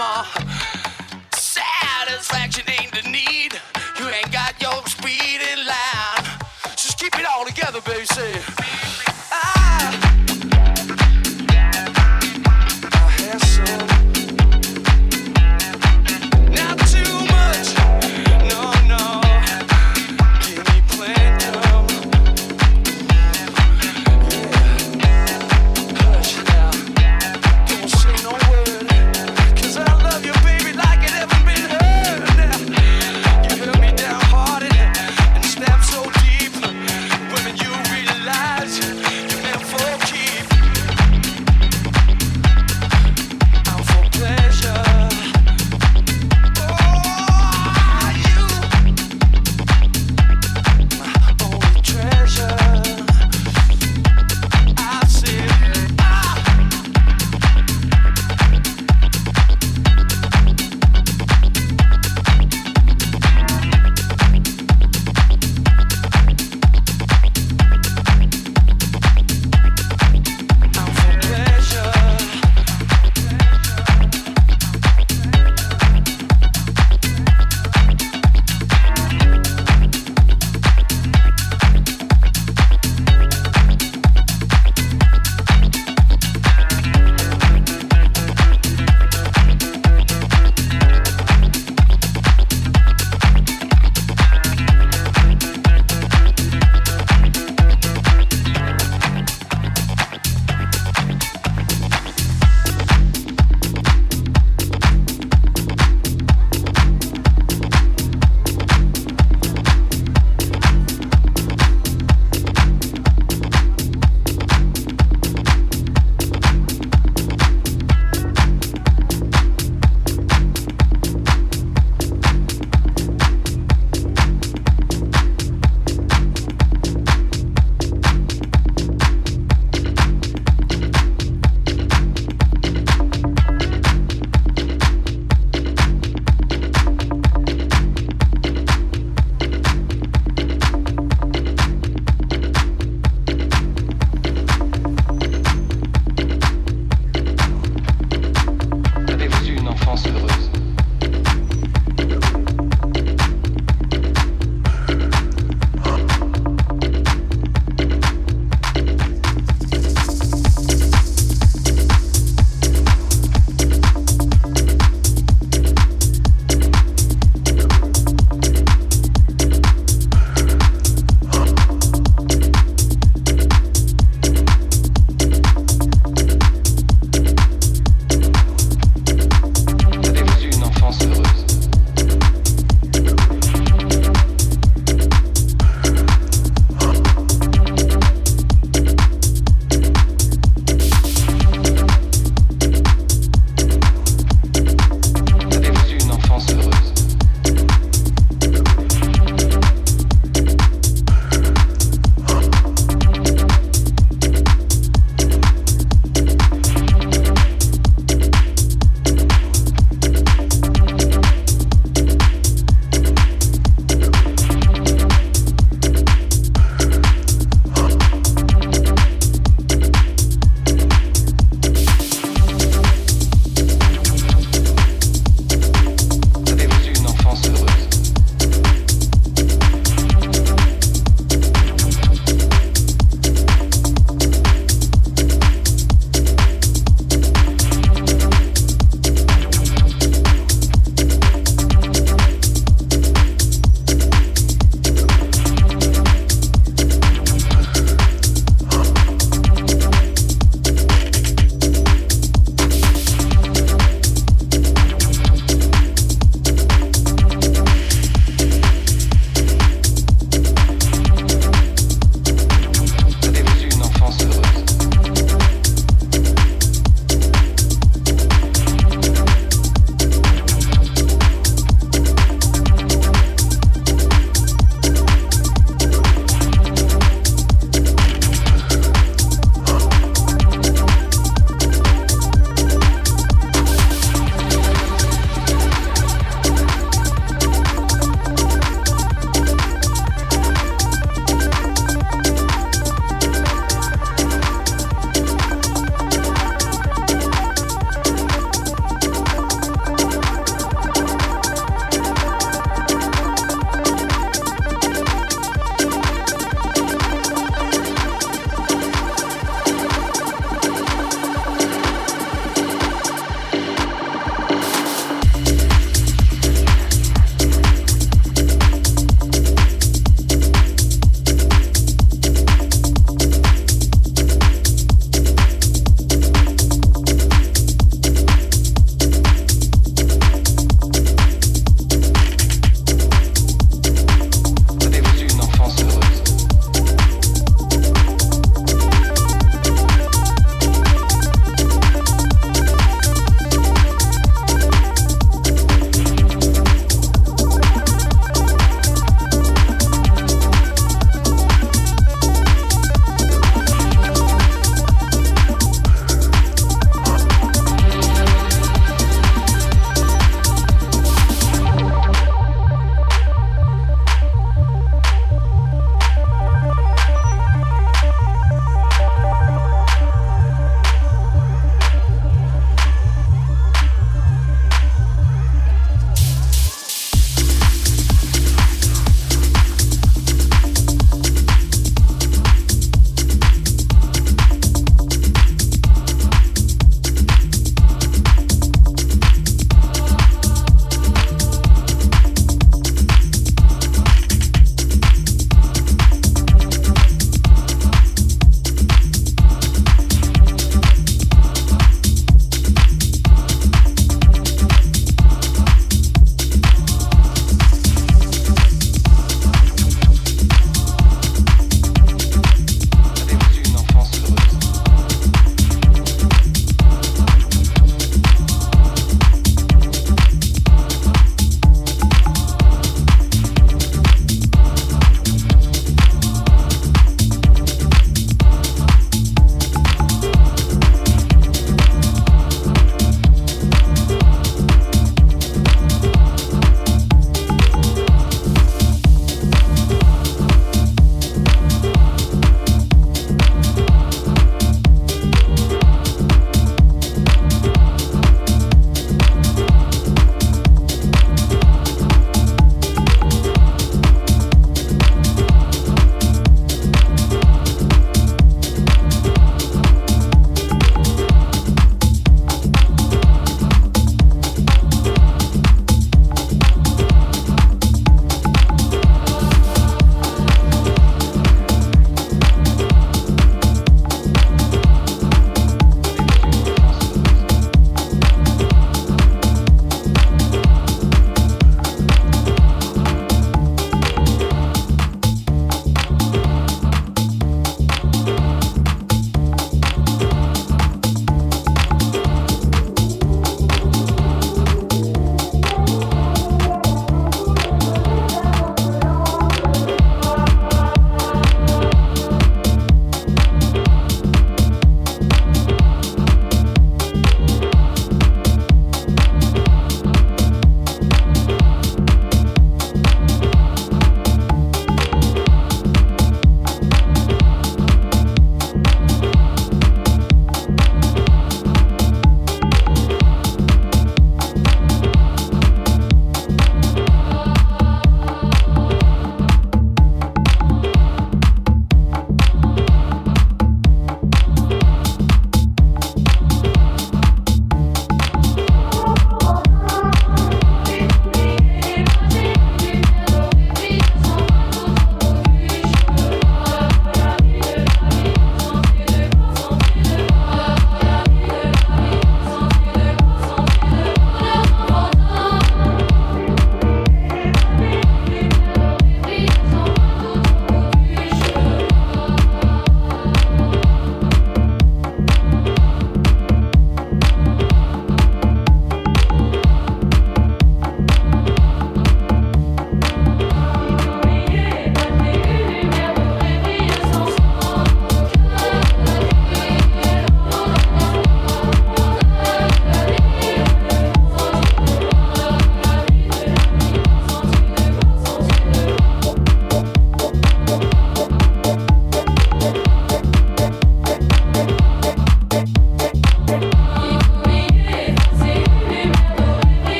mama,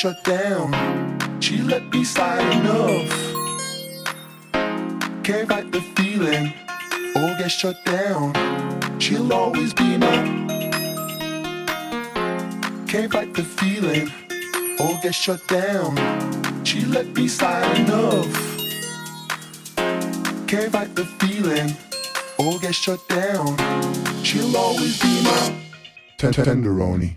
shut down. She let me slide enough. Can't fight the feeling or get shut down. She'll always be mine. Can't fight the feeling get shut down. She let me slide enough. Can't fight the feeling get shut down. She'll always be my tenderoni.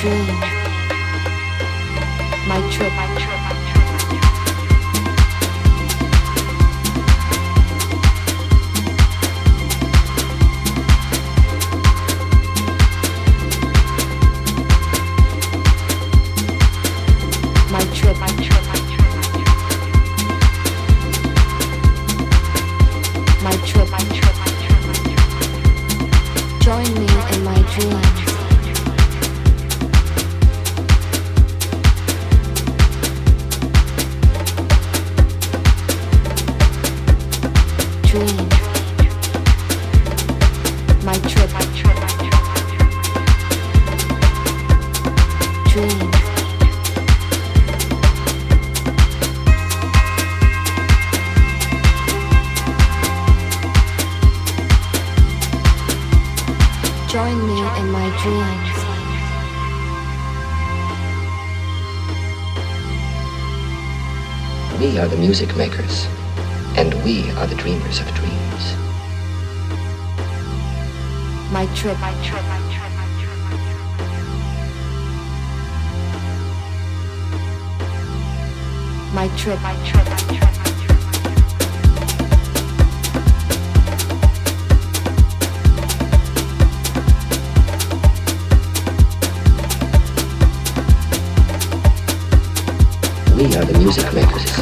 dream, my trip. music makers, and we are the dreamers of dreams. My trip, my trip, my trip. My trip, my trip, my trip, my trip. We are the music makers.